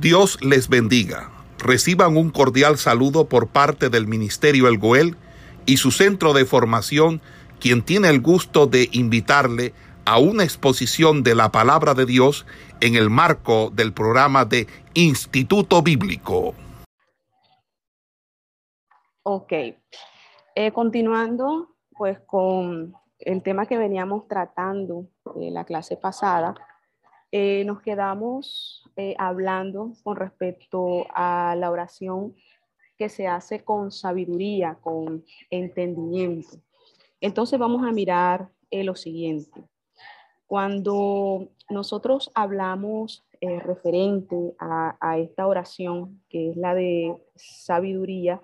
Dios les bendiga. Reciban un cordial saludo por parte del Ministerio El Goel y su centro de formación, quien tiene el gusto de invitarle a una exposición de la palabra de Dios en el marco del programa de Instituto Bíblico. Ok, eh, continuando pues con el tema que veníamos tratando en la clase pasada, eh, nos quedamos eh, hablando con respecto a la oración que se hace con sabiduría, con entendimiento. Entonces vamos a mirar lo siguiente. Cuando nosotros hablamos eh, referente a, esta oración, que es la de sabiduría,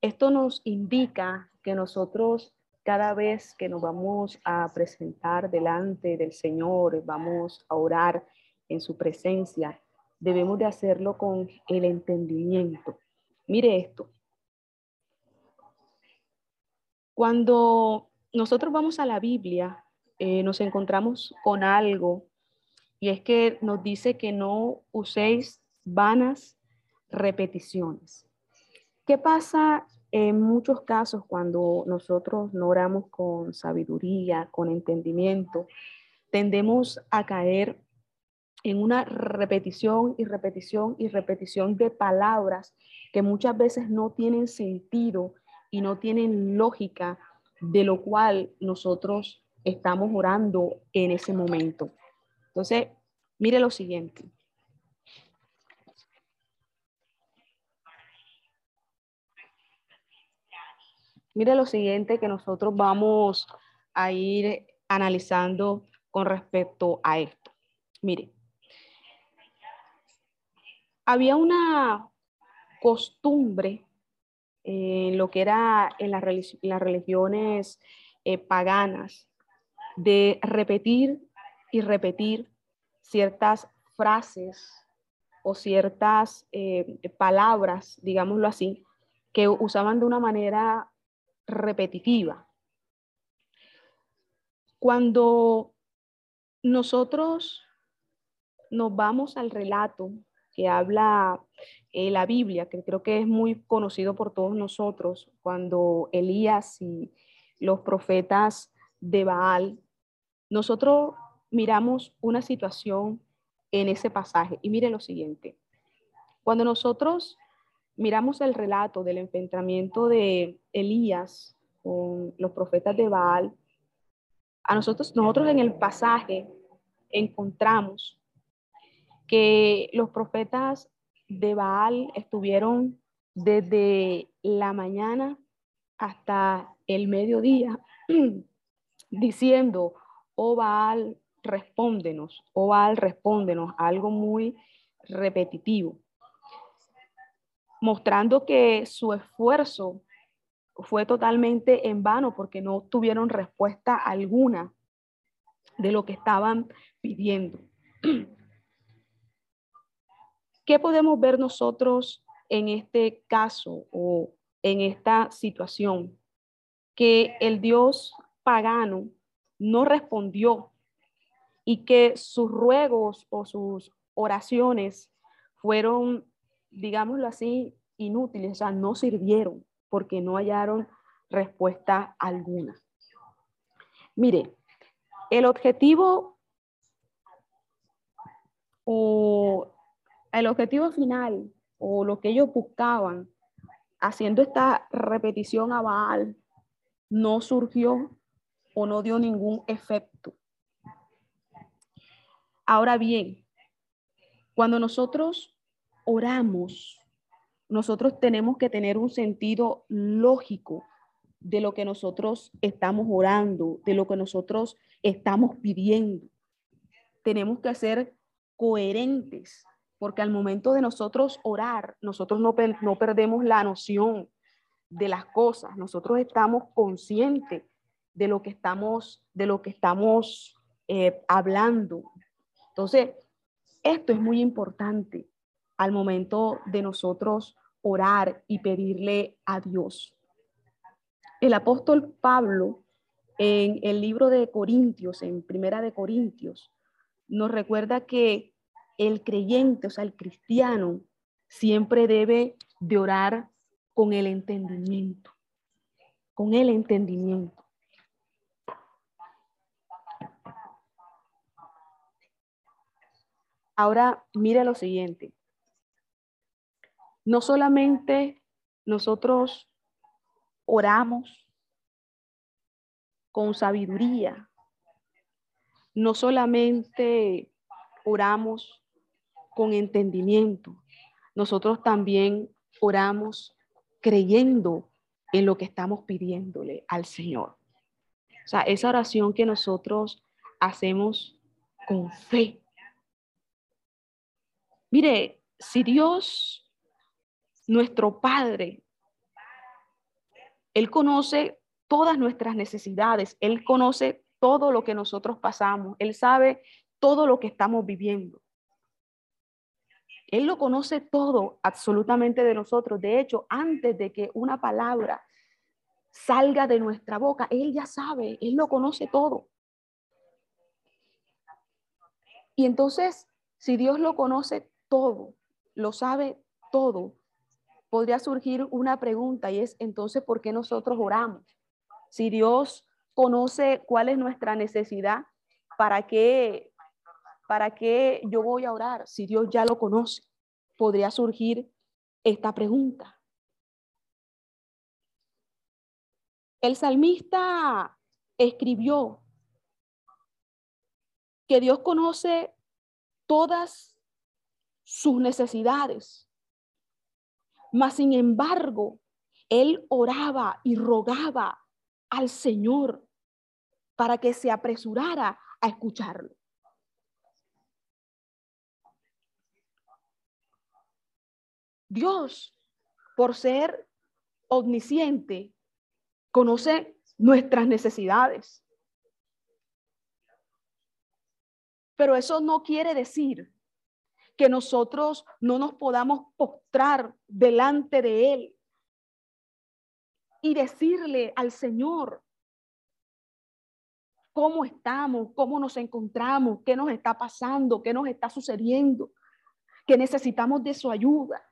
esto nos indica que nosotros cada vez que nos vamos a presentar delante del Señor, vamos a orar en su presencia, debemos de hacerlo con el entendimiento. Mire esto. Cuando nosotros vamos a la Biblia, eh, nos encontramos con algo y es que nos dice que no uséis vanas repeticiones. ¿Qué pasa en muchos casos cuando nosotros no oramos con sabiduría, con entendimiento? Tendemos a caer en una repetición y repetición y repetición de palabras que muchas veces no tienen sentido y no tienen lógica, de lo cual nosotros estamos orando en ese momento. Entonces, mire lo siguiente. Mire lo siguiente que nosotros vamos a ir analizando con respecto a esto. Mire, había una costumbre en lo que era en las, religiones eh, paganas de repetir y repetir ciertas frases o ciertas eh, palabras, digámoslo así, que usaban de una manera repetitiva. Cuando nosotros nos vamos al relato que habla eh, la Biblia, que creo que es muy conocido por todos nosotros, cuando Elías y los profetas de Baal, nosotros miramos una situación en ese pasaje y mire lo siguiente. Cuando nosotros miramos el relato del enfrentamiento de Elías con los profetas de Baal, a nosotros, nosotros en el pasaje encontramos que los profetas de Baal estuvieron desde la mañana hasta el mediodía diciendo, oh Baal, respóndenos, oh Baal, respóndenos, algo muy repetitivo, mostrando que su esfuerzo fue totalmente en vano porque no tuvieron respuesta alguna de lo que estaban pidiendo. ¿Qué podemos ver nosotros en este caso o en esta situación? Que el Dios pagano no respondió y que sus ruegos o sus oraciones fueron, digámoslo así, inútiles, o sea, no sirvieron porque no hallaron respuesta alguna. Mire, el objetivo o el objetivo final o lo que ellos buscaban haciendo esta repetición a Baal no surgió o no dio ningún efecto. Ahora bien, cuando nosotros oramos, nosotros tenemos que tener un sentido lógico de lo que nosotros estamos orando, de lo que nosotros estamos pidiendo. Tenemos que ser coherentes, porque al momento de nosotros orar, nosotros no, no perdemos la noción de las cosas, nosotros estamos conscientes de lo que estamos, de lo que estamos eh, hablando. Entonces, esto es muy importante al momento de nosotros orar y pedirle a Dios. El apóstol Pablo en el libro de Corintios, en Primera de Corintios, nos recuerda que el creyente, o sea, el cristiano, siempre debe de orar con el entendimiento, con el entendimiento. Ahora, mire lo siguiente. No solamente nosotros oramos con sabiduría, no solamente oramos con entendimiento, nosotros también oramos creyendo en lo que estamos pidiéndole al Señor. O sea, esa oración que nosotros hacemos con fe. Mire, si Dios, nuestro Padre, Él conoce todas nuestras necesidades, Él conoce todo lo que nosotros pasamos, Él sabe todo lo que estamos viviendo. Él lo conoce todo, absolutamente de nosotros. De hecho, antes de que una palabra salga de nuestra boca, Él ya sabe, Él lo conoce todo. Y entonces, si Dios lo conoce todo, lo sabe todo, podría surgir una pregunta y es entonces, ¿por qué nosotros oramos? Si Dios conoce cuál es nuestra necesidad, ¿para qué ¿para qué yo voy a orar si Dios ya lo conoce? Podría surgir esta pregunta. El salmista escribió que Dios conoce todas sus necesidades, mas sin embargo, él oraba y rogaba al Señor para que se apresurara a escucharlo. Dios, por ser omnisciente, conoce nuestras necesidades. Pero eso no quiere decir que nosotros no nos podamos postrar delante de Él y decirle al Señor cómo estamos, cómo nos encontramos, qué nos está pasando, qué nos está sucediendo, que necesitamos de su ayuda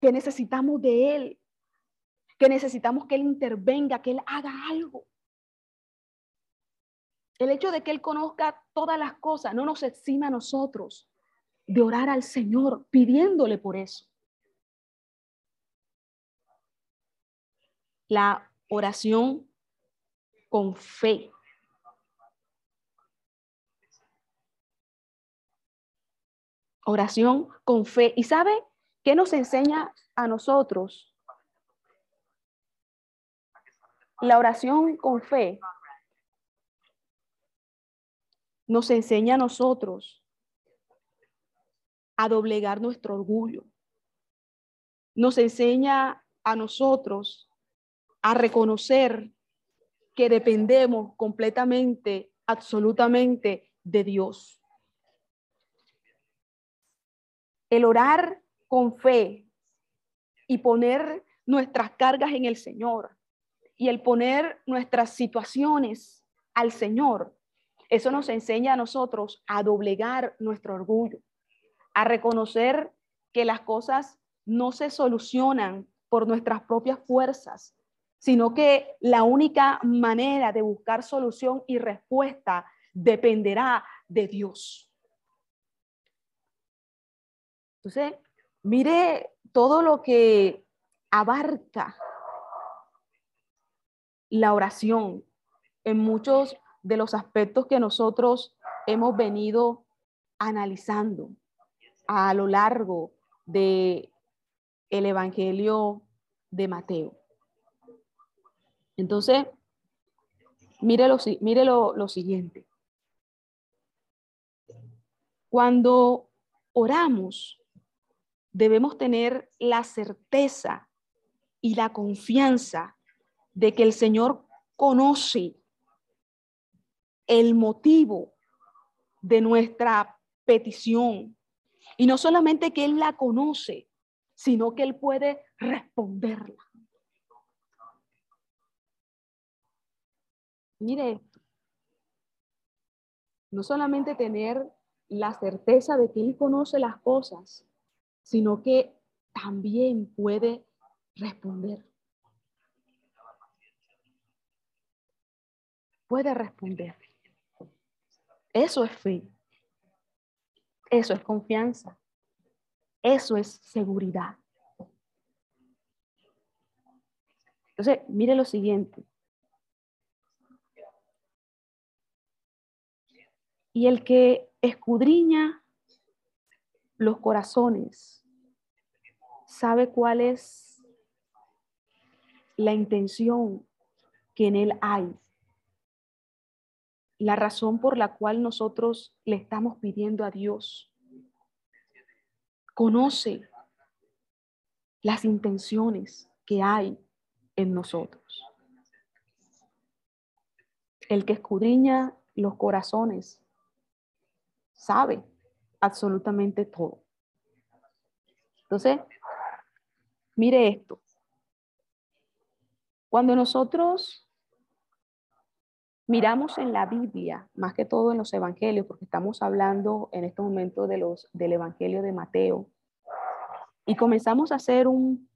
que necesitamos de Él, que necesitamos que Él intervenga, que Él haga algo. El hecho de que Él conozca todas las cosas no nos exime a nosotros de orar al Señor pidiéndole por eso. La oración con fe. Oración con fe. ¿Y sabe ¿Qué nos enseña a nosotros? La oración con fe nos enseña a nosotros a doblegar nuestro orgullo. Nos enseña a nosotros a reconocer que dependemos completamente, absolutamente de Dios. El orar con fe y poner nuestras cargas en el Señor y el poner nuestras situaciones al Señor, eso nos enseña a nosotros a doblegar nuestro orgullo, a reconocer que las cosas no se solucionan por nuestras propias fuerzas, sino que la única manera de buscar solución y respuesta dependerá de Dios. Entonces, Mire todo lo que abarca la oración en muchos de los aspectos que nosotros hemos venido analizando a lo largo de el evangelio de Mateo. Entonces, mire lo, mire lo siguiente. Cuando oramos, debemos tener la certeza y la confianza de que el Señor conoce el motivo de nuestra petición. Y no solamente que Él la conoce, sino que Él puede responderla. Mire, no solamente tener la certeza de que Él conoce las cosas, sino que también puede responder. Puede responder. Eso es fe. Eso es confianza. Eso es seguridad. Entonces, mire lo siguiente. Y el que escudriña los corazones sabe cuál es la intención que en él hay. La razón por la cual nosotros le estamos pidiendo a Dios. Conoce las intenciones que hay en nosotros. El que escudriña los corazones sabe absolutamente todo. Entonces, mire esto. Cuando nosotros miramos en la Biblia, más que todo en los evangelios, porque estamos hablando en este momento de los, del evangelio de Mateo, y comenzamos a hacer un,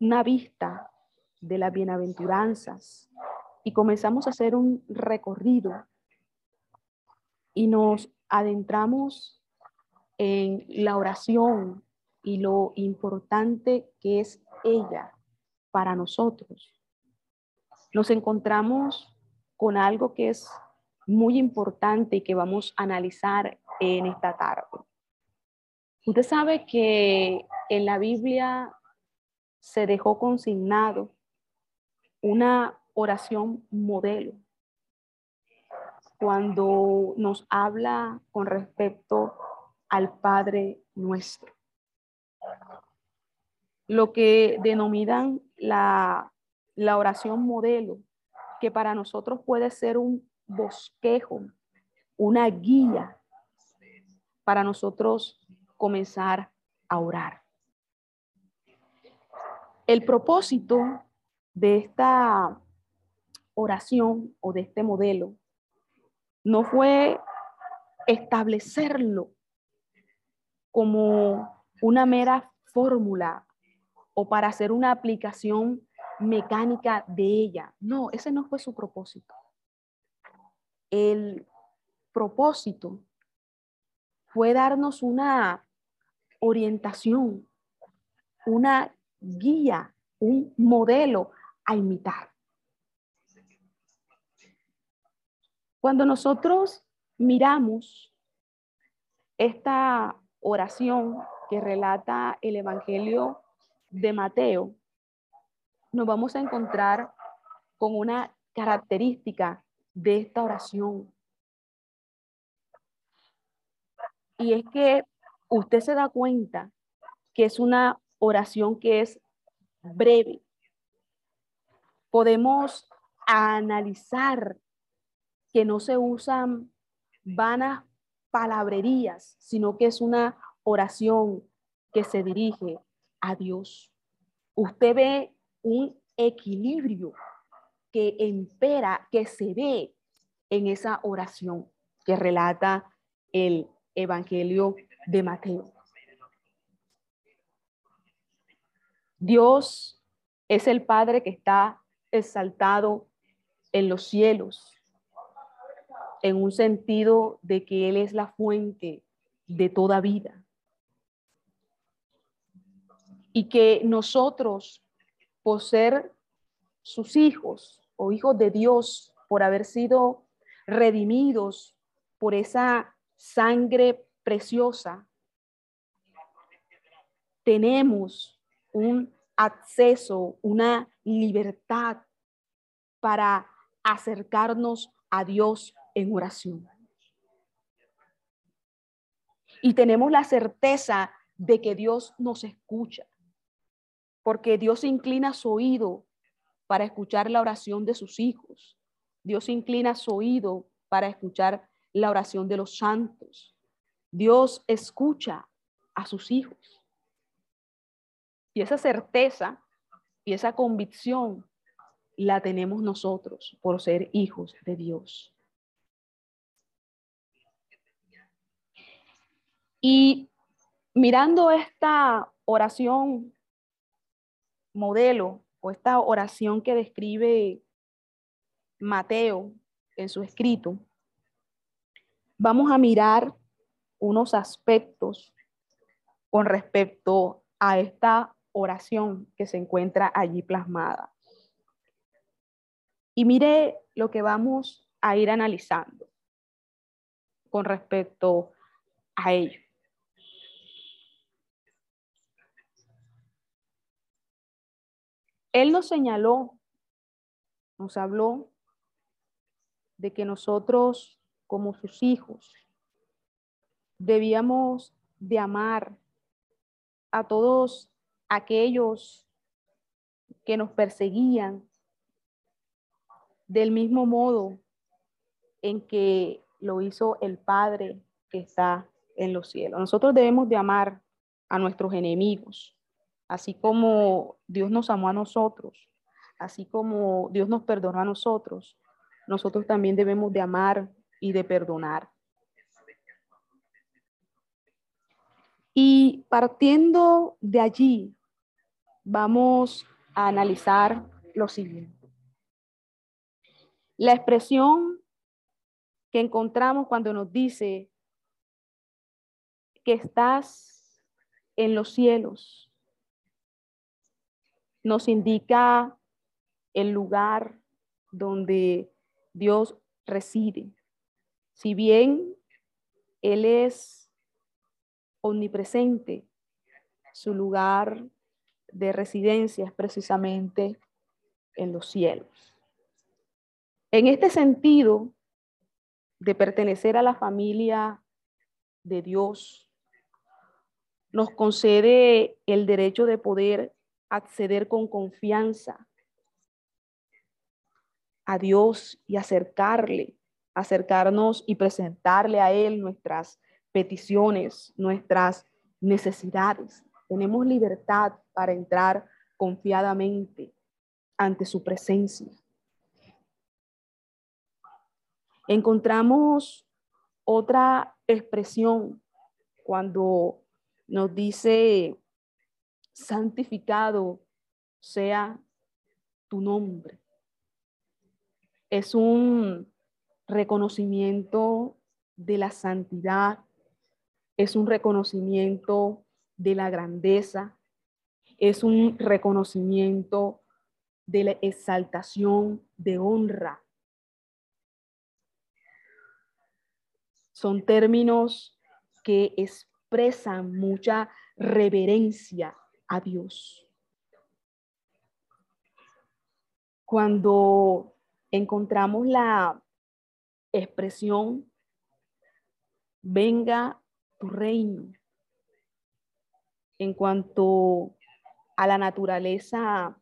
una vista de las bienaventuranzas, y comenzamos a hacer un recorrido, y nos adentramos en la oración y lo importante que es ella para nosotros, nos encontramos con algo que es muy importante y que vamos a analizar en esta tarde. Usted sabe que en la Biblia se dejó consignado una oración modelo cuando nos habla con respecto al Padre nuestro. Lo que denominan la, la oración modelo, que para nosotros puede ser un bosquejo, una guía para nosotros comenzar a orar. El propósito de esta oración o de este modelo no fue establecerlo como una mera fórmula o para hacer una aplicación mecánica de ella. No, ese no fue su propósito. El propósito fue darnos una orientación, una guía, un modelo a imitar. Cuando nosotros miramos esta oración que relata el Evangelio de Mateo, nos vamos a encontrar con una característica de esta oración. Y es que usted se da cuenta que es una oración que es breve. Podemos analizar que no se usan vanas palabrerías, sino que es una oración que se dirige a Dios. Usted ve un equilibrio que impera, que se ve en esa oración que relata el Evangelio de Mateo. Dios es el Padre que está exaltado en los cielos en un sentido de que Él es la fuente de toda vida. Y que nosotros, por ser sus hijos o hijos de Dios, por haber sido redimidos por esa sangre preciosa, tenemos un acceso, una libertad para acercarnos a Dios en oración. Y tenemos la certeza de que Dios nos escucha, porque Dios inclina su oído para escuchar la oración de sus hijos. Dios inclina su oído para escuchar la oración de los santos. Dios escucha a sus hijos. Y esa certeza y esa convicción la tenemos nosotros por ser hijos de Dios. Y mirando esta oración modelo o esta oración que describe Mateo en su escrito, vamos a mirar unos aspectos con respecto a esta oración que se encuentra allí plasmada. Y mire lo que vamos a ir analizando con respecto a ello. Él nos señaló, nos habló de que nosotros como sus hijos debíamos de amar a todos aquellos que nos perseguían del mismo modo en que lo hizo el Padre que está en los cielos. Nosotros debemos de amar a nuestros enemigos, así como Dios nos amó a nosotros, así como Dios nos perdonó a nosotros, nosotros también debemos de amar y de perdonar. Y partiendo de allí, vamos a analizar lo siguiente. La expresión que encontramos cuando nos dice que estás en los cielos nos indica el lugar donde Dios reside. Si bien Él es omnipresente, su lugar de residencia es precisamente en los cielos. En este sentido de pertenecer a la familia de Dios, nos concede el derecho de poder acceder con confianza a Dios y acercarle, acercarnos y presentarle a Él nuestras peticiones, nuestras necesidades. Tenemos libertad para entrar confiadamente ante su presencia. Encontramos otra expresión cuando nos dice, santificado sea tu nombre es un reconocimiento de la santidad, es un reconocimiento de la grandeza, es un reconocimiento de la exaltación, de honra. Son términos que expresan mucha reverencia a Dios. Cuando encontramos la expresión, venga tu reino, en cuanto a la naturaleza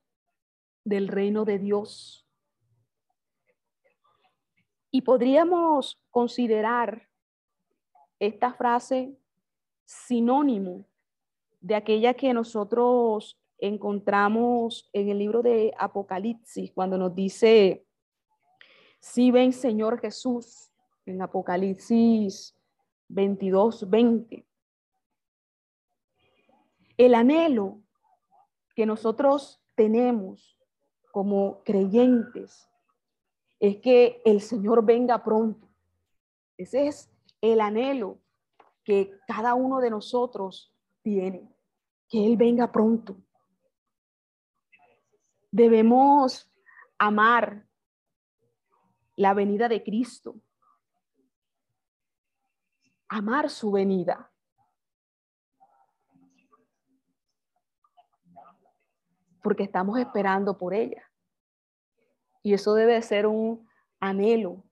del reino de Dios. Y podríamos considerar esta frase sinónimo de aquella que nosotros encontramos en el libro de Apocalipsis, cuando nos dice, si ven, Señor Jesús, en Apocalipsis 22, 20. El anhelo que nosotros tenemos como creyentes es que el Señor venga pronto. Ese es el anhelo que cada uno de nosotros tiene, que Él venga pronto. Debemos amar la venida de Cristo. Amar su venida. Porque estamos esperando por ella. Y eso debe ser un anhelo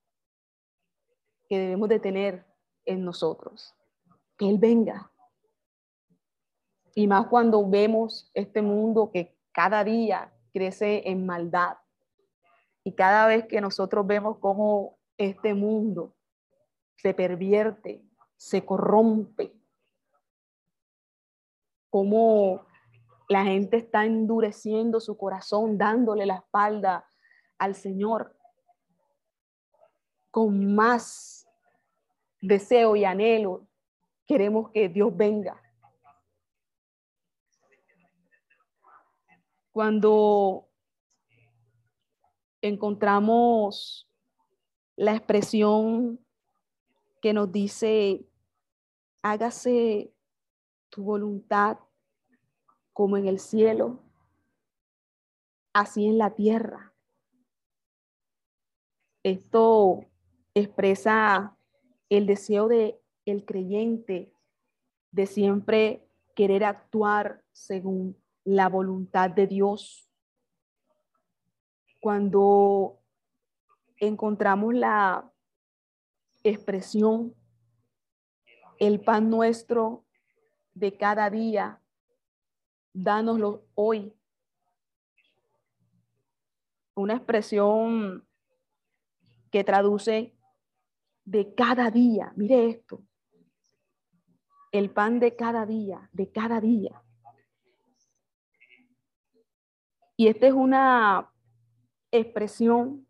que debemos de tener en nosotros. Que Él venga. Y más cuando vemos este mundo que cada día crece en maldad y cada vez que nosotros vemos cómo este mundo se pervierte, se corrompe, cómo la gente está endureciendo su corazón, dándole la espalda al Señor, con más deseo y anhelo queremos que Dios venga. Cuando encontramos la expresión que nos dice, hágase tu voluntad como en el cielo, así en la tierra. Esto expresa el deseo de el creyente de siempre querer actuar según la voluntad de Dios. Cuando encontramos la expresión, el pan nuestro de cada día, dánoslo hoy. Una expresión que traduce de cada día. Mire esto. El pan de cada día, de cada día. Y esta es una expresión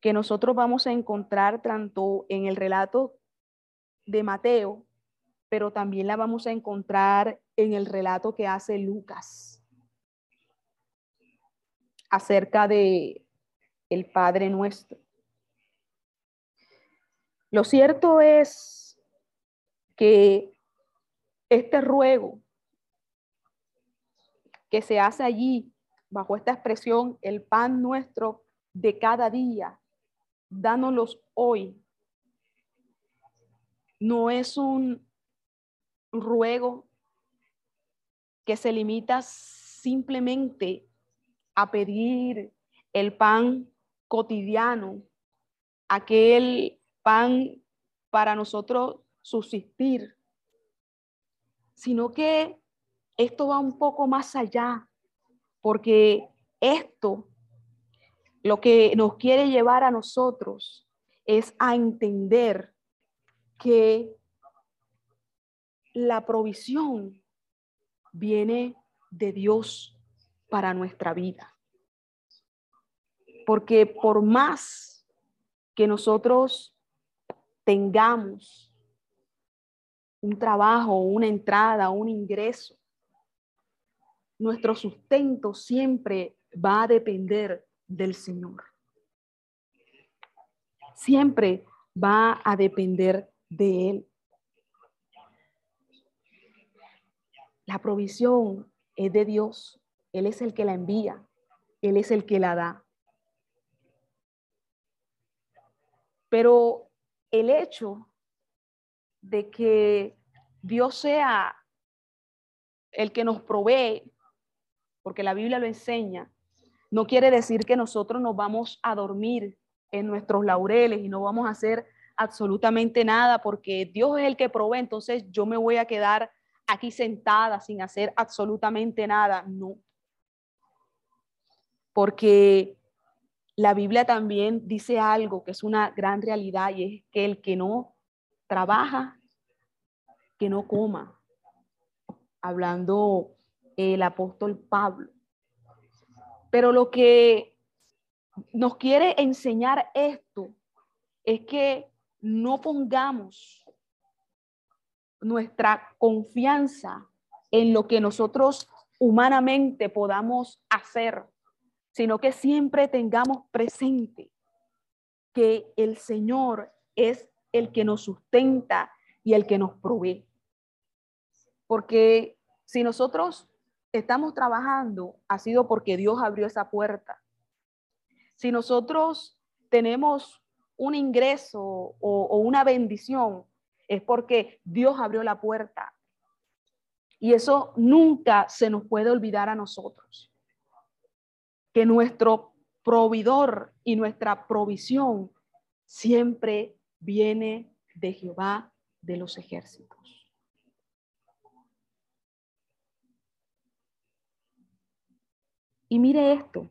que nosotros vamos a encontrar tanto en el relato de Mateo, pero también la vamos a encontrar en el relato que hace Lucas acerca de el Padre nuestro. Lo cierto es que este ruego que se hace allí bajo esta expresión, el pan nuestro de cada día, dánoslos hoy, no es un ruego que se limita simplemente a pedir el pan cotidiano, aquel pan para nosotros subsistir, sino que esto va un poco más allá, porque esto lo que nos quiere llevar a nosotros es a entender que la provisión viene de Dios para nuestra vida. Porque por más que nosotros tengamos un trabajo, una entrada, un ingreso, nuestro sustento siempre va a depender del Señor. Siempre va a depender de Él. La provisión es de Dios. Él es el que la envía. Él es el que la da. Pero el hecho de que Dios sea el que nos provee, porque la Biblia lo enseña, no quiere decir que nosotros nos vamos a dormir en nuestros laureles y no vamos a hacer absolutamente nada porque Dios es el que provee, entonces yo me voy a quedar aquí sentada sin hacer absolutamente nada. No. Porque la Biblia también dice algo que es una gran realidad y es que el que no trabaja, que no coma. Hablando el apóstol Pablo. Pero lo que nos quiere enseñar esto es que no pongamos nuestra confianza en lo que nosotros humanamente podamos hacer sino que siempre tengamos presente que el Señor es el que nos sustenta y el que nos provee. Porque si nosotros estamos trabajando, ha sido porque Dios abrió esa puerta. Si nosotros tenemos un ingreso o, una bendición, es porque Dios abrió la puerta. Y eso nunca se nos puede olvidar a nosotros que nuestro proveedor y nuestra provisión siempre viene de Jehová de los ejércitos. Y mire esto.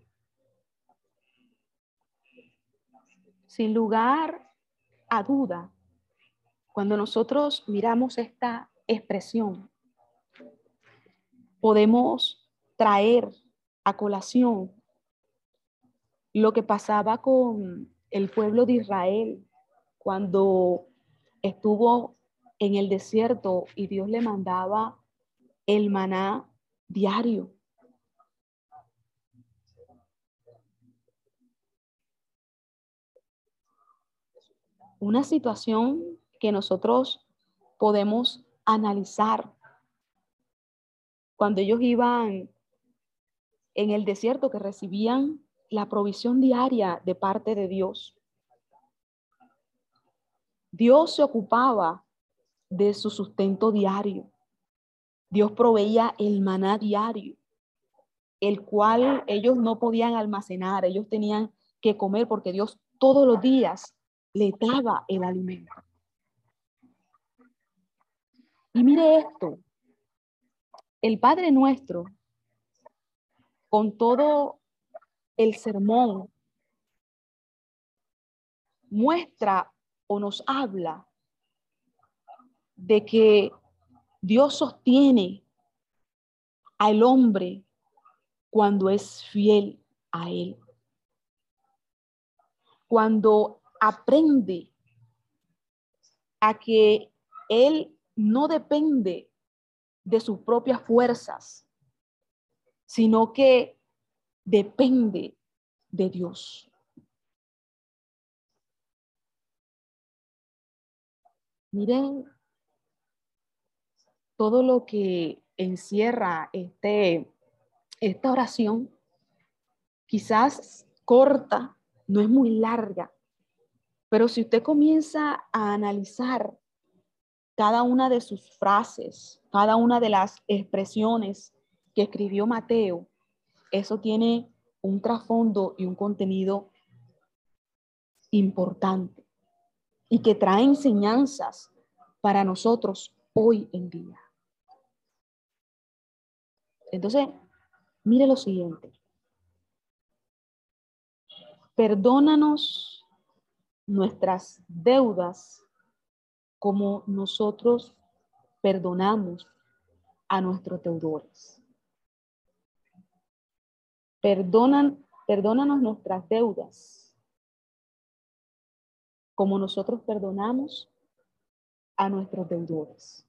Sin lugar a duda, cuando nosotros miramos esta expresión, podemos traer a colación lo que pasaba con el pueblo de Israel cuando estuvo en el desierto y Dios le mandaba el maná diario. Una situación que nosotros podemos analizar. Cuando ellos iban en el desierto, que recibían la provisión diaria de parte de Dios. Dios se ocupaba de su sustento diario. Dios proveía el maná diario, el cual ellos no podían almacenar, ellos tenían que comer porque Dios todos los días le daba el alimento. Y mire esto, el Padre nuestro, con todo el sermón, muestra o nos habla de que Dios sostiene al hombre cuando es fiel a Él. Cuando aprende a que Él no depende de sus propias fuerzas, sino que depende de Dios. Miren todo lo que encierra este, esta oración, quizás corta, no es muy larga, pero si usted comienza a analizar cada una de sus frases, cada una de las expresiones que escribió Mateo, eso tiene un trasfondo y un contenido importante y que trae enseñanzas para nosotros hoy en día. Entonces, mire lo siguiente. Perdónanos nuestras deudas como nosotros perdonamos a nuestros deudores. Perdonan, perdónanos nuestras deudas como nosotros perdonamos a nuestros deudores.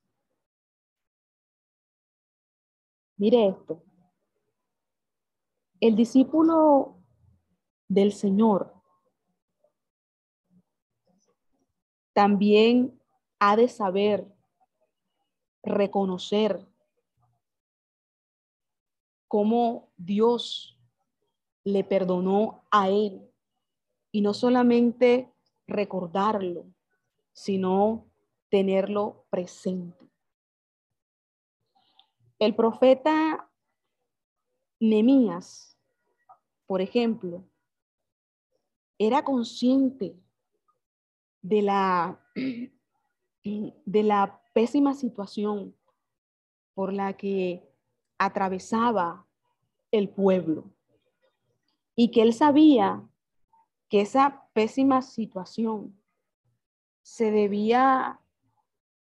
Mire esto. El discípulo del Señor también ha de saber reconocer cómo Dios le perdonó a él y no solamente recordarlo, sino tenerlo presente. El profeta Nemías, por ejemplo, era consciente de la, de la pésima situación por la que atravesaba el pueblo y que él sabía que esa pésima situación se debía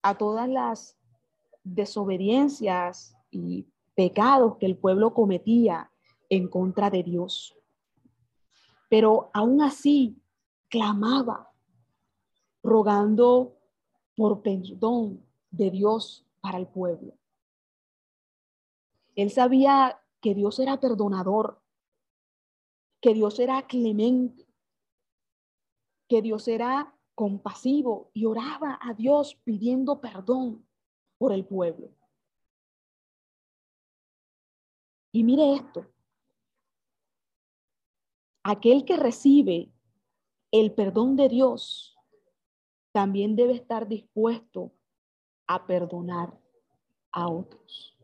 a todas las desobediencias y pecados que el pueblo cometía en contra de Dios. Pero aún así clamaba, rogando por perdón de Dios para el pueblo. Él sabía que Dios era perdonador, que Dios era clemente, que Dios era compasivo y oraba a Dios pidiendo perdón por el pueblo. Y mire esto, aquel que recibe el perdón de Dios también debe estar dispuesto a perdonar a otros.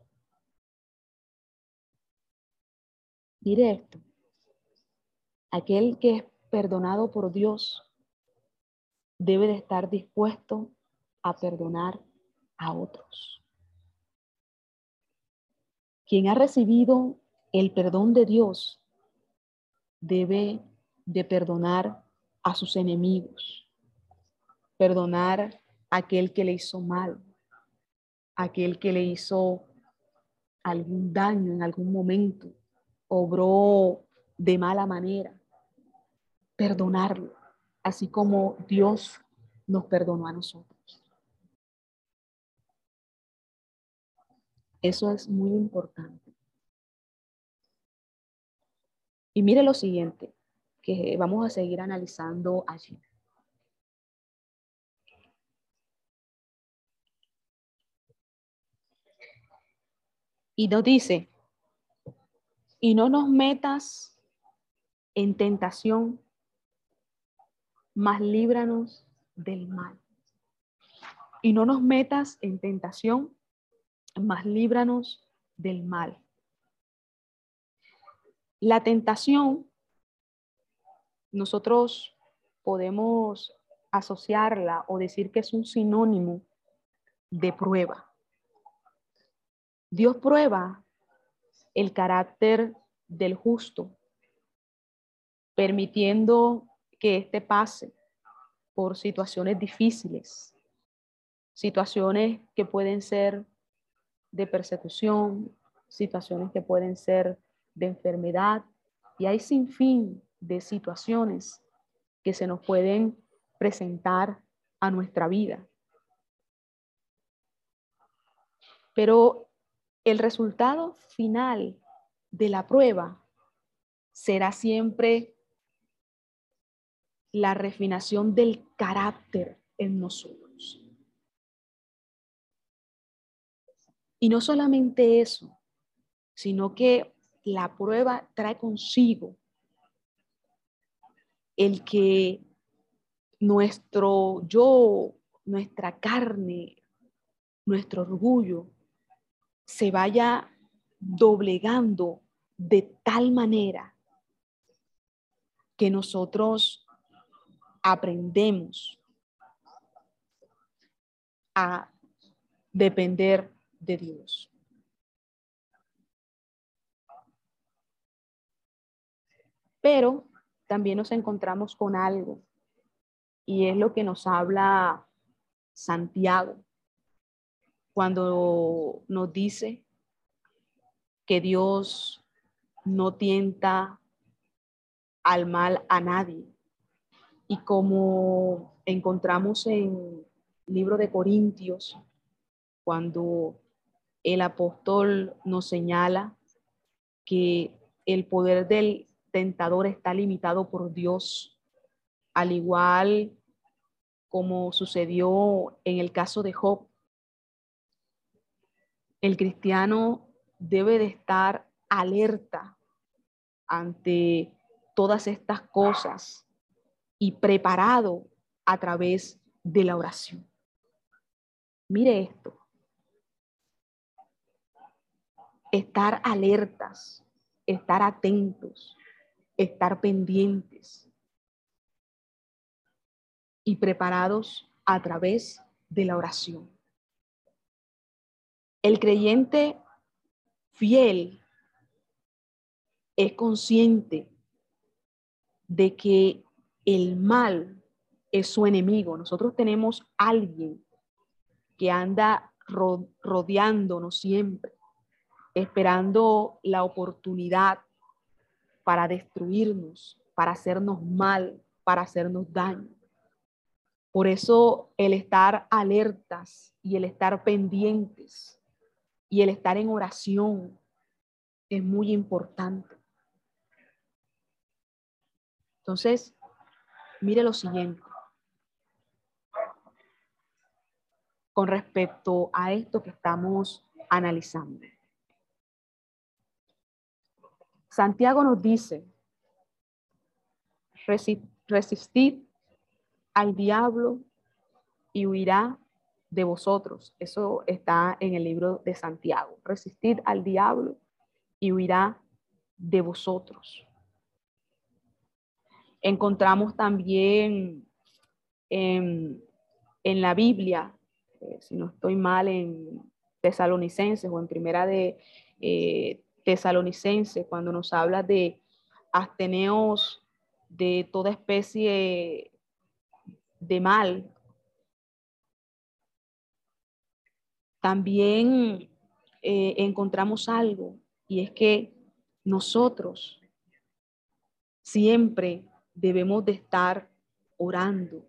Mire esto, aquel que es perdonado por Dios debe de estar dispuesto a perdonar a otros. Quien ha recibido el perdón de Dios debe de perdonar a sus enemigos, perdonar a aquel que le hizo mal, aquel que le hizo algún daño en algún momento, obró de mala manera, perdonarlo así como Dios nos perdonó a nosotros. Eso es muy importante. Y mire lo siguiente, que vamos a seguir analizando allí. Y nos dice, y no nos metas en tentación, mas líbranos del mal. Y no nos metas en tentación, mas líbranos del mal. La tentación, nosotros podemos asociarla o decir que es un sinónimo de prueba. Dios prueba el carácter del justo, permitiendo que éste pase por situaciones difíciles, situaciones que pueden ser de persecución, situaciones que pueden ser de enfermedad, y hay sin fin de situaciones que se nos pueden presentar a nuestra vida. Pero el resultado final de la prueba será siempre la refinación del carácter en nosotros. Y no solamente eso, sino que la prueba trae consigo el que nuestro yo, nuestra carne, nuestro orgullo se vaya doblegando de tal manera que nosotros aprendemos a depender de Dios. Pero también nos encontramos con algo y es lo que nos habla Santiago cuando nos dice que Dios no tienta al mal a nadie. Y como encontramos en el libro de Corintios, cuando el apóstol nos señala que el poder del tentador está limitado por Dios, al igual como sucedió en el caso de Job. El cristiano debe de estar alerta ante todas estas cosas y preparado a través de la oración. Mire esto. Estar alertas, estar atentos, estar pendientes y preparados a través de la oración. El creyente fiel es consciente de que el mal es su enemigo. Nosotros tenemos alguien que anda rodeándonos siempre, esperando la oportunidad para destruirnos, para hacernos mal, para hacernos daño. Por eso el estar alertas y el estar pendientes y el estar en oración es muy importante. Entonces, mire lo siguiente. Con respecto a esto que estamos analizando. Santiago nos dice, resistid al diablo y huirá de vosotros. Eso está en el libro de Santiago. Resistid al diablo y huirá de vosotros. Encontramos también en, la Biblia, eh, si no estoy mal, en Tesalonicenses o en Primera de eh, Tesalonicenses, cuando nos habla de asteneos de toda especie de mal también eh, encontramos algo y es que nosotros siempre debemos de estar orando,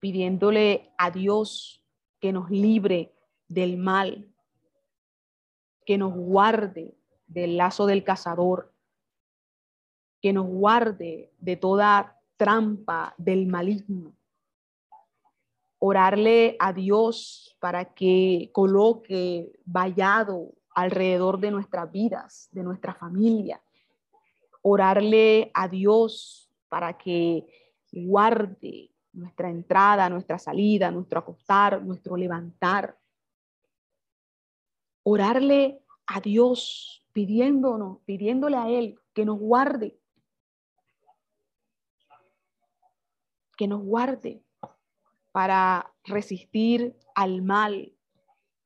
pidiéndole a Dios que nos libre del mal, que nos guarde del lazo del cazador, que nos guarde de toda trampa del maligno. Orarle a Dios para que coloque vallado alrededor de nuestras vidas, de nuestra familia. Orarle a Dios para que guarde nuestra entrada, nuestra salida, nuestro acostar, nuestro levantar. Orarle a Dios pidiéndonos, pidiéndole a Él que nos guarde, que nos guarde para resistir al mal,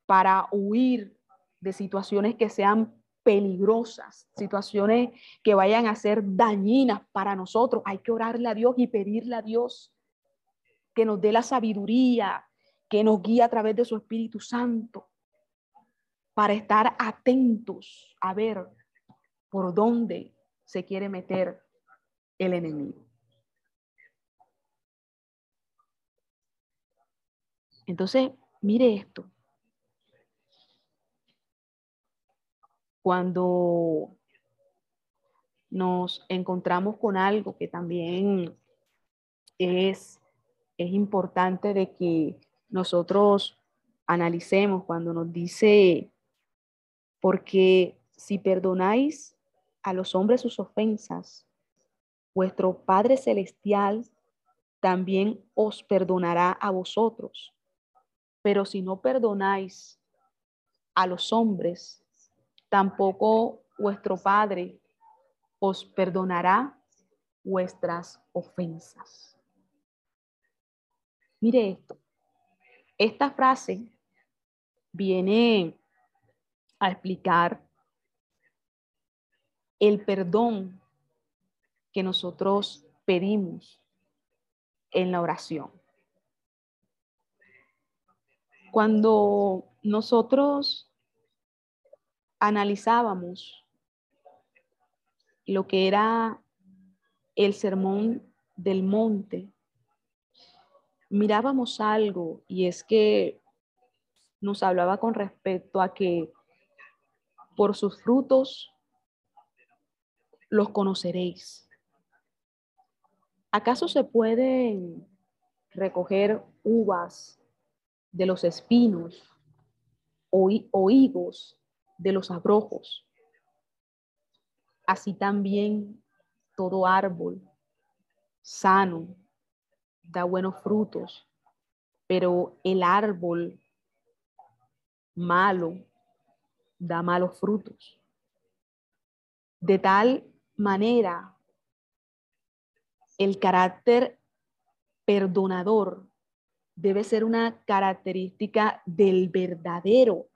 para huir de situaciones que sean peligrosas, situaciones que vayan a ser dañinas para nosotros. Hay que orarle a Dios y pedirle a Dios que nos dé la sabiduría, que nos guíe a través de su Espíritu Santo, para estar atentos a ver por dónde se quiere meter el enemigo. Entonces, mire esto. Cuando nos encontramos con algo que también es, es importante de que nosotros analicemos cuando nos dice, porque si perdonáis a los hombres sus ofensas, vuestro Padre Celestial también os perdonará a vosotros. Pero si no perdonáis a los hombres, tampoco vuestro Padre os perdonará vuestras ofensas. Mire esto. Esta frase viene a explicar el perdón que nosotros pedimos en la oración. Cuando nosotros analizábamos lo que era el sermón del monte, mirábamos algo y es que nos hablaba con respecto a que por sus frutos los conoceréis. ¿Acaso se pueden recoger uvas de los espinos o, higos de los abrojos. Así también todo árbol sano da buenos frutos, pero el árbol malo da malos frutos. De tal manera, el carácter perdonador debe ser una característica del verdadero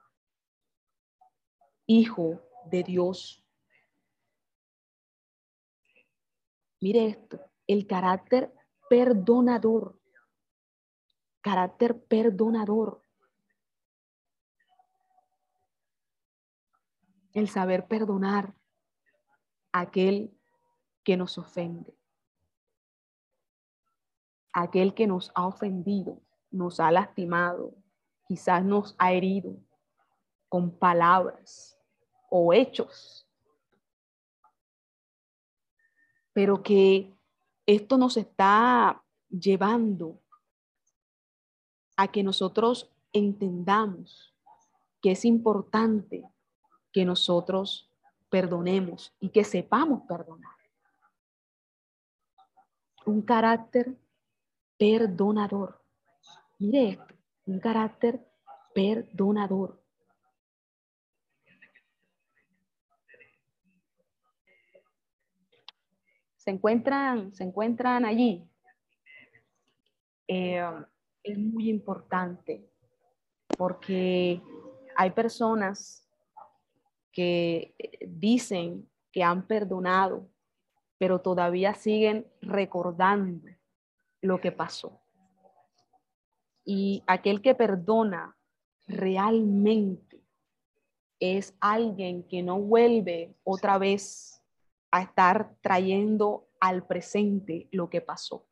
Hijo de Dios. Mire esto, el carácter perdonador, carácter perdonador. El saber perdonar a aquel que nos ofende, aquel que nos ha ofendido nos ha lastimado, quizás nos ha herido con palabras o hechos, pero que esto nos está llevando a que nosotros entendamos que es importante que nosotros perdonemos y que sepamos perdonar. Un carácter perdonador. Mire esto, un carácter perdonador. Se encuentran, se encuentran allí. Eh, es muy importante porque hay personas que dicen que han perdonado, pero todavía siguen recordando lo que pasó. Y aquel que perdona realmente es alguien que no vuelve otra vez a estar trayendo al presente lo que pasó.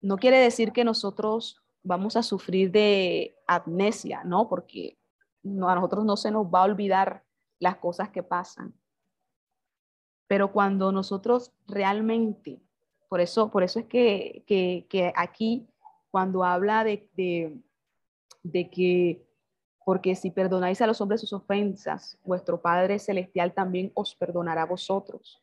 No quiere decir que nosotros vamos a sufrir de amnesia, ¿no? Porque a nosotros no se nos va a olvidar las cosas que pasan. Pero cuando nosotros realmente, por eso, por eso es que, que, aquí, cuando habla de, de, que, porque si perdonáis a los hombres sus ofensas, vuestro Padre Celestial también os perdonará a vosotros.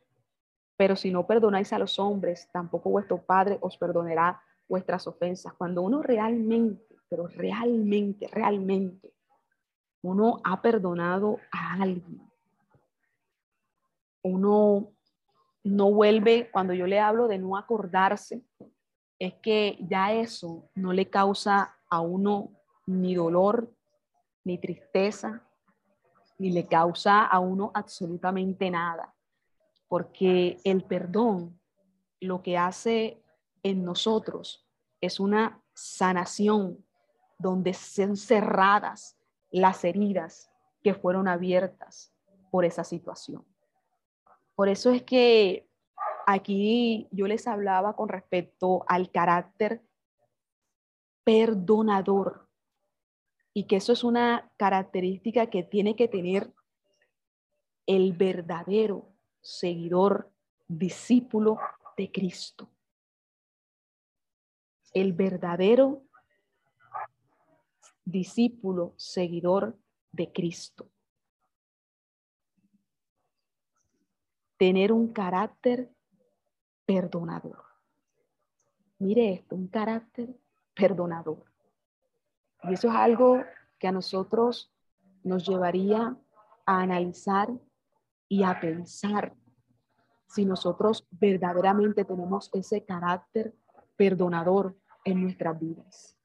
Pero si no perdonáis a los hombres, tampoco vuestro Padre os perdonará vuestras ofensas. Cuando uno realmente, pero realmente, realmente, uno ha perdonado a alguien, uno no vuelve, cuando yo le hablo de no acordarse, es que ya eso no le causa a uno ni dolor, ni tristeza, ni le causa a uno absolutamente nada porque el perdón lo que hace en nosotros es una sanación donde son cerradas las heridas que fueron abiertas por esa situación. Por eso es que aquí yo les hablaba con respecto al carácter perdonador y que eso es una característica que tiene que tener el verdadero seguidor, discípulo de Cristo. El verdadero discípulo, seguidor de Cristo. Tener un carácter perdonador. Mire esto, un carácter perdonador. Y eso es algo que a nosotros nos llevaría a analizar y a pensar si nosotros verdaderamente tenemos ese carácter perdonador en nuestras vidas.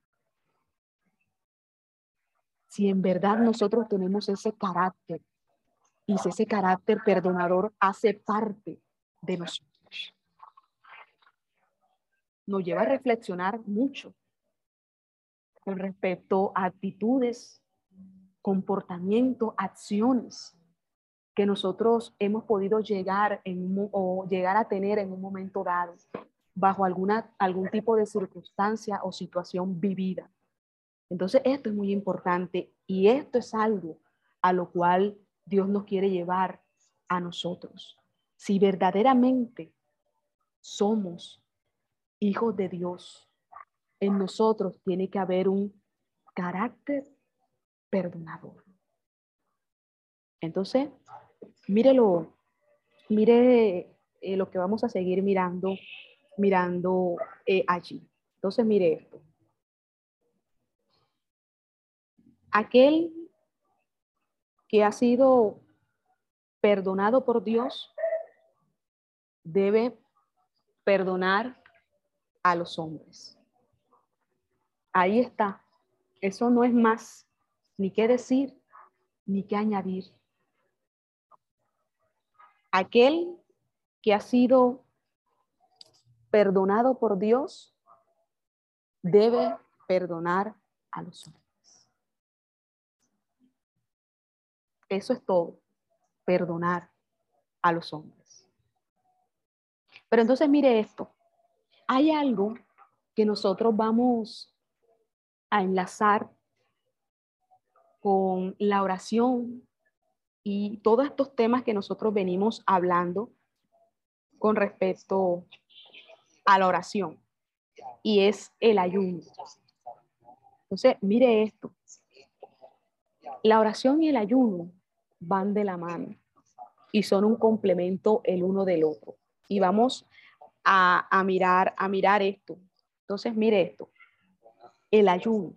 Si en verdad nosotros tenemos ese carácter y si ese carácter perdonador hace parte de nosotros. Nos lleva a reflexionar mucho con respecto a actitudes, comportamiento, acciones que nosotros hemos podido llegar en, o llegar a tener en un momento dado bajo alguna, algún tipo de circunstancia o situación vivida. Entonces, esto es muy importante y esto es algo a lo cual Dios nos quiere llevar a nosotros. Si verdaderamente somos hijos de Dios, en nosotros tiene que haber un carácter perdonador. Entonces, mírelo, mire eh, lo que vamos a seguir mirando, mirando eh, allí. Entonces, mire esto. Aquel que ha sido perdonado por Dios debe perdonar a los hombres. Ahí está. Eso no es más ni qué decir ni qué añadir aquel que ha sido perdonado por Dios debe perdonar a los hombres. Eso es todo, perdonar a los hombres. Pero entonces mire esto, hay algo que nosotros vamos a enlazar con la oración y todos estos temas que nosotros venimos hablando con respecto a la oración y es el ayuno. Entonces, mire esto. La oración y el ayuno van de la mano y son un complemento el uno del otro. Y vamos a, mirar, a mirar esto. Entonces, mire esto. El ayuno.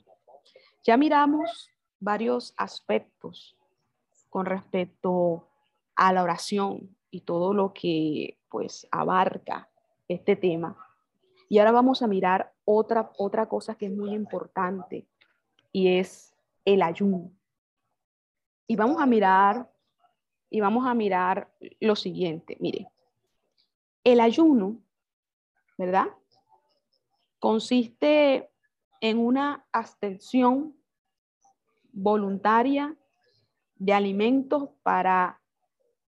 Ya miramos varios aspectos con respecto a la oración y todo lo que pues abarca este tema. Y ahora vamos a mirar otra, otra cosa que es muy importante y es el ayuno. Y vamos a mirar y vamos a mirar lo siguiente, mire. El ayuno, ¿verdad? Consiste en una abstención voluntaria de alimentos para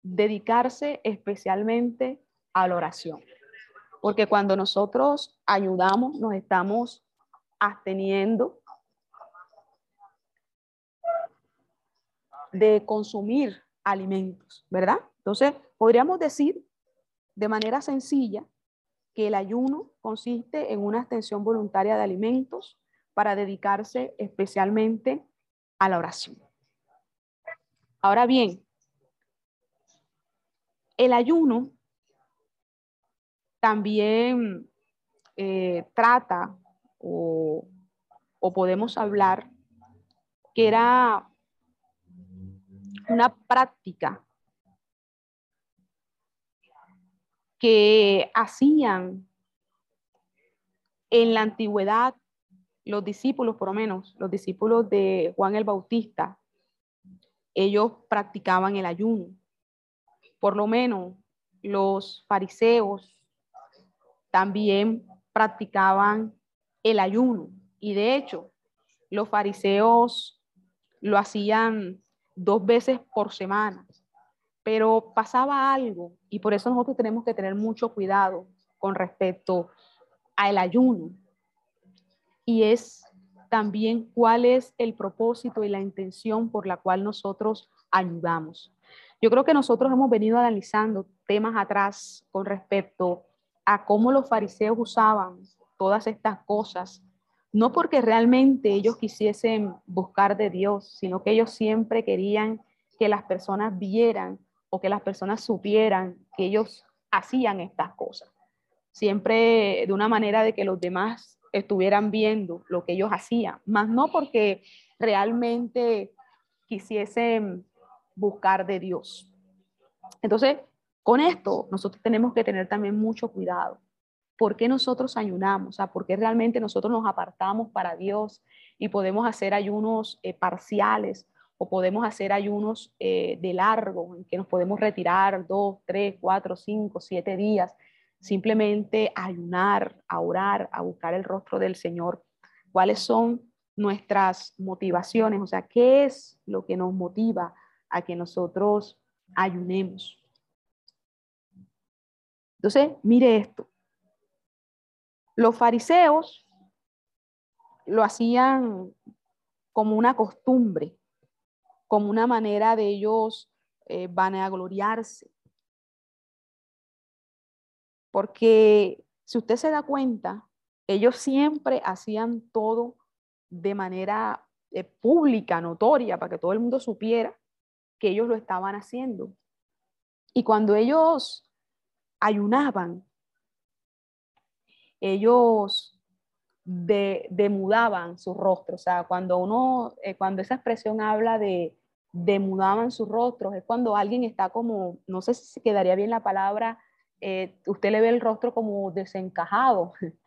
dedicarse especialmente a la oración. Porque cuando nosotros ayudamos, nos estamos absteniendo de consumir alimentos, ¿verdad? Entonces, podríamos decir de manera sencilla que el ayuno consiste en una extensión voluntaria de alimentos para dedicarse especialmente a la oración. Ahora bien, el ayuno también eh, trata o, o podemos hablar que era una práctica que hacían en la antigüedad los discípulos, por lo menos los discípulos de Juan el Bautista, ellos practicaban el ayuno. Por lo menos los fariseos también practicaban el ayuno. Y de hecho, los fariseos lo hacían dos veces por semana. Pero pasaba algo y por eso nosotros tenemos que tener mucho cuidado con respecto al ayuno. Y es también cuál es el propósito y la intención por la cual nosotros ayudamos. Yo creo que nosotros hemos venido analizando temas atrás con respecto a cómo los fariseos usaban todas estas cosas, no porque realmente ellos quisiesen buscar de Dios, sino que ellos siempre querían que las personas vieran o que las personas supieran que ellos hacían estas cosas. Siempre de una manera de que los demás estuvieran viendo lo que ellos hacían, más no porque realmente quisiesen buscar de Dios. Entonces, con esto nosotros tenemos que tener también mucho cuidado. ¿Por qué nosotros ayunamos? O sea, ¿por qué realmente nosotros nos apartamos para Dios y podemos hacer ayunos eh, parciales o podemos hacer ayunos eh, de largo, en que nos podemos retirar dos, tres, cuatro, cinco, siete días, simplemente ayunar, a orar, a buscar el rostro del Señor. ¿Cuáles son nuestras motivaciones? O sea, ¿qué es lo que nos motiva a que nosotros ayunemos? Entonces, mire esto. Los fariseos lo hacían como una costumbre como una manera de ellos eh, gloriarse. Porque si usted se da cuenta, ellos siempre hacían todo de manera eh, pública, notoria, para que todo el mundo supiera que ellos lo estaban haciendo. Y cuando ellos ayunaban, ellos demudaban su rostro. O sea, cuando uno, eh, cuando esa expresión habla de demudaban sus rostros, es cuando alguien está como, no sé si quedaría bien la palabra, eh, usted le ve el rostro como desencajado.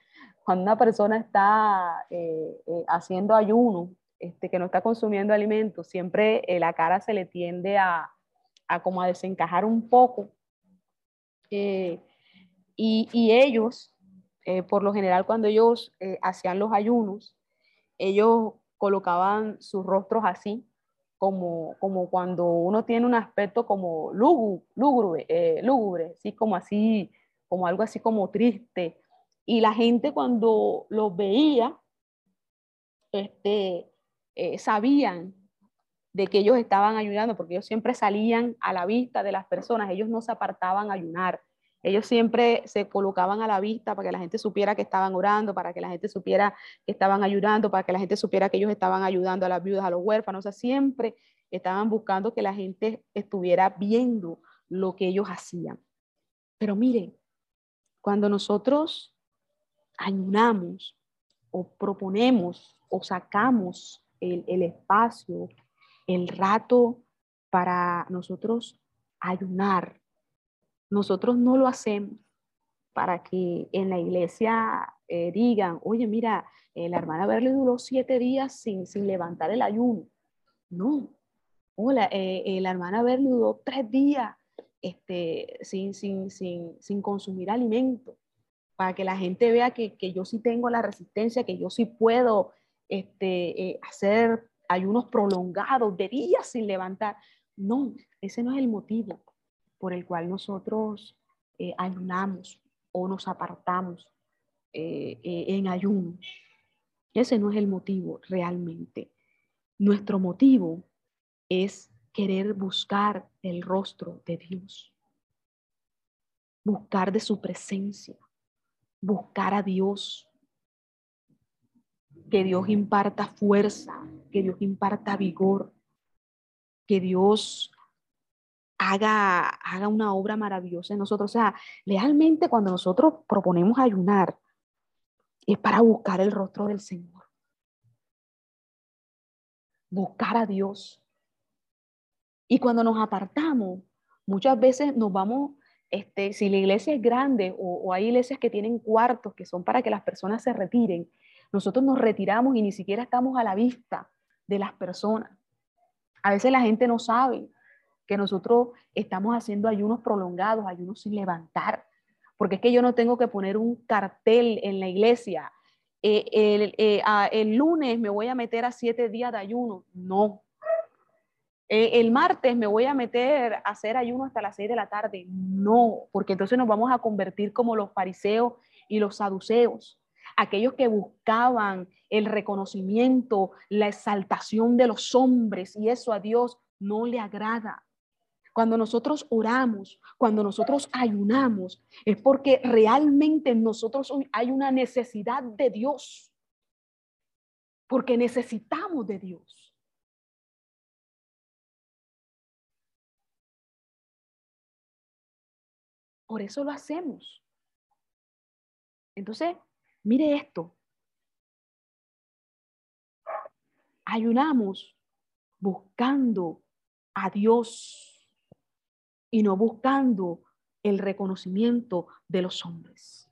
Cuando una persona está eh, haciendo ayuno, este, que no está consumiendo alimentos, siempre la cara se le tiende a, a, como a desencajar un poco. y, y ellos eh, por lo general cuando ellos eh, hacían los ayunos, ellos colocaban sus rostros así, como, como cuando uno tiene un aspecto como lúgubre, eh, ¿sí? como así, como algo así como triste. Y la gente cuando los veía, este, sabían de que ellos estaban ayunando, porque ellos siempre salían a la vista de las personas, ellos no se apartaban a ayunar, ellos siempre se colocaban a la vista para que la gente supiera que estaban orando, para que la gente supiera que estaban ayudando, para que la gente supiera que ellos estaban ayudando a las viudas, a los huérfanos. O sea, siempre estaban buscando que la gente estuviera viendo lo que ellos hacían. Pero miren, cuando nosotros ayunamos o proponemos o sacamos el, el espacio, el rato para nosotros ayunar, nosotros no lo hacemos para que en la iglesia eh, digan, oye, mira, eh, la hermana Berle duró siete días sin, sin levantar el ayuno. No. Hola, eh, la hermana Berle duró tres días este, sin, sin, sin, sin consumir alimento, para que la gente vea que, que, yo sí tengo la resistencia, que yo sí puedo este, hacer ayunos prolongados de días sin levantar. No, ese no es el motivo por el cual nosotros eh, ayunamos o nos apartamos eh, eh, en ayuno. Ese no es el motivo realmente. Nuestro motivo es querer buscar el rostro de Dios, buscar de su presencia, buscar a Dios, que Dios imparta fuerza, que Dios imparta vigor, que Dios haga, haga una obra maravillosa en nosotros. O sea, realmente cuando nosotros proponemos ayunar, es para buscar el rostro del Señor. Buscar a Dios. Y cuando nos apartamos, muchas veces nos vamos, este, si la iglesia es grande o, o hay iglesias que tienen cuartos que son para que las personas se retiren, nosotros nos retiramos y ni siquiera estamos a la vista de las personas. A veces la gente no sabe que nosotros estamos haciendo ayunos prolongados, ayunos sin levantar, porque es que yo no tengo que poner un cartel en la iglesia. Eh, el, eh, el, lunes me voy a meter a siete días de ayuno. No. Eh, el martes me voy a meter a hacer ayuno hasta las seis de la tarde. No, porque entonces nos vamos a convertir como los fariseos y los saduceos, aquellos que buscaban el reconocimiento, la exaltación de los hombres, y eso a Dios no le agrada. Cuando nosotros oramos, cuando nosotros ayunamos, es porque realmente en nosotros hay una necesidad de Dios. Porque necesitamos de Dios. Por eso lo hacemos. Entonces, mire esto. Ayunamos buscando a Dios y no buscando el reconocimiento de los hombres.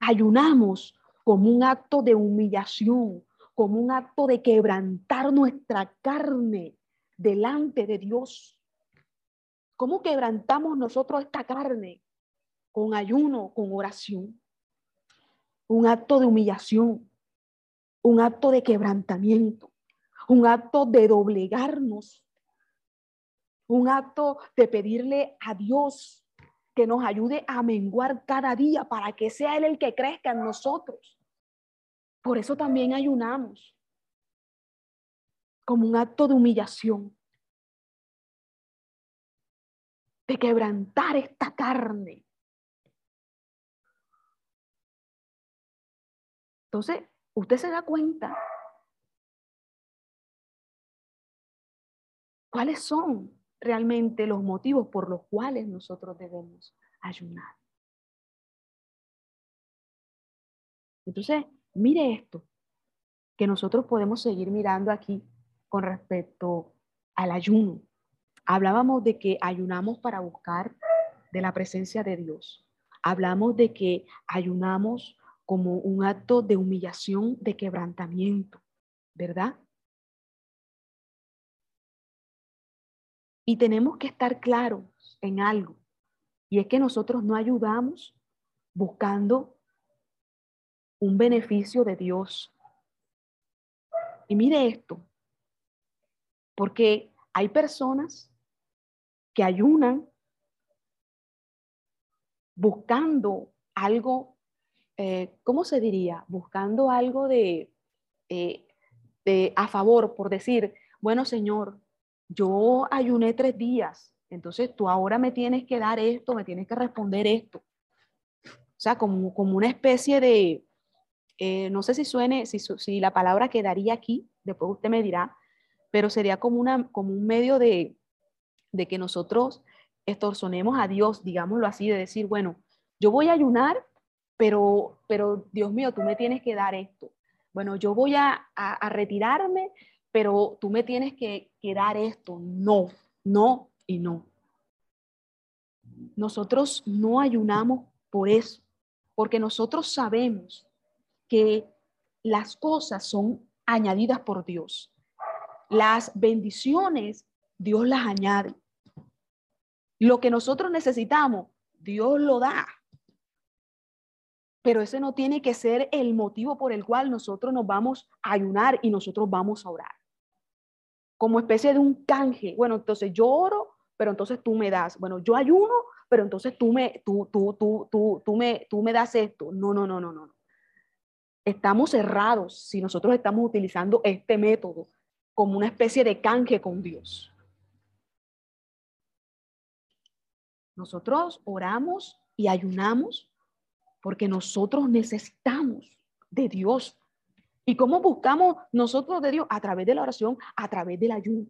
Ayunamos como un acto de humillación, como un acto de quebrantar nuestra carne delante de Dios. ¿Cómo quebrantamos nosotros esta carne? Con ayuno, con oración. Un acto de humillación, un acto de quebrantamiento, un acto de doblegarnos un acto de pedirle a Dios que nos ayude a menguar cada día para que sea Él el que crezca en nosotros. Por eso también ayunamos, como un acto de humillación, de quebrantar esta carne. Entonces, usted se da cuenta cuáles son realmente los motivos por los cuales nosotros debemos ayunar. Entonces, mire esto, que nosotros podemos seguir mirando aquí con respecto al ayuno. Hablábamos de que ayunamos para buscar de la presencia de Dios. Hablamos de que ayunamos como un acto de humillación, de quebrantamiento, ¿verdad? Y tenemos que estar claros en algo, y es que nosotros no ayudamos buscando un beneficio de Dios. Y mire esto, porque hay personas que ayunan buscando algo, eh, ¿cómo se diría? Buscando algo eh, de a favor, por decir, bueno, Señor, yo ayuné tres días, entonces tú ahora me tienes que dar esto, me tienes que responder esto. O sea, como, como una especie de, eh, no sé si suene, si, si la palabra quedaría aquí, después usted me dirá, pero sería como, una, como un medio de, de que nosotros extorsonemos a Dios, digámoslo así, de decir, bueno, yo voy a ayunar, pero, pero Dios mío, tú me tienes que dar esto. Bueno, yo voy a, a retirarme, pero tú me tienes que, dar esto. No, no y no. Nosotros no ayunamos por eso, porque nosotros sabemos que las cosas son añadidas por Dios. Las bendiciones, Dios las añade. Lo que nosotros necesitamos, Dios lo da. Pero ese no tiene que ser el motivo por el cual nosotros nos vamos a ayunar y nosotros vamos a orar como especie de un canje. Bueno, entonces yo oro, pero entonces tú me das. Bueno, yo ayuno, pero entonces tú me, tú, tú, tú, tú, tú me, tú me das esto. No, no, no, no, no. Estamos cerrados si nosotros estamos utilizando este método como una especie de canje con Dios. Nosotros oramos y ayunamos porque nosotros necesitamos de Dios. ¿Y cómo buscamos nosotros de Dios? A través de la oración, a través del ayuno.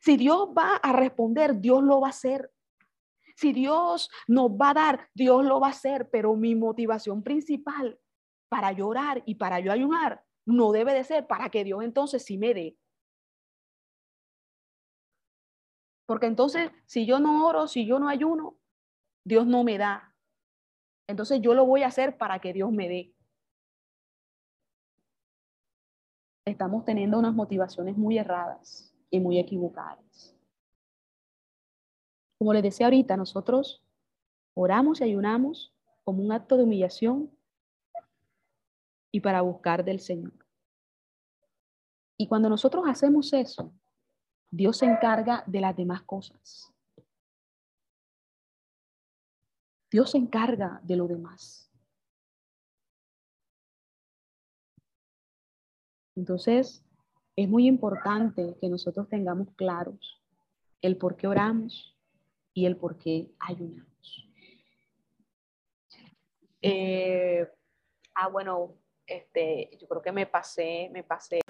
Si Dios va a responder, Dios lo va a hacer. Si Dios nos va a dar, Dios lo va a hacer. Pero mi motivación principal para llorar y para yo ayunar no debe de ser para que Dios entonces sí me dé. Porque entonces, si yo no oro, si yo no ayuno, Dios no me da. Entonces yo lo voy a hacer para que Dios me dé. Estamos teniendo unas motivaciones muy erradas y muy equivocadas. Como les decía ahorita, nosotros oramos y ayunamos como un acto de humillación y para buscar del Señor. Y cuando nosotros hacemos eso, Dios se encarga de las demás cosas. Dios se encarga de lo demás. Entonces, es muy importante que nosotros tengamos claros el por qué oramos y el por qué ayunamos. Eh, ah, bueno, este, yo creo que me pasé, me pasé.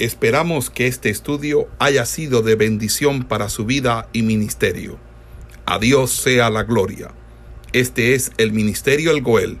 Esperamos que este estudio haya sido de bendición para su vida y ministerio. A Dios sea la gloria. Este es el Ministerio El Goel,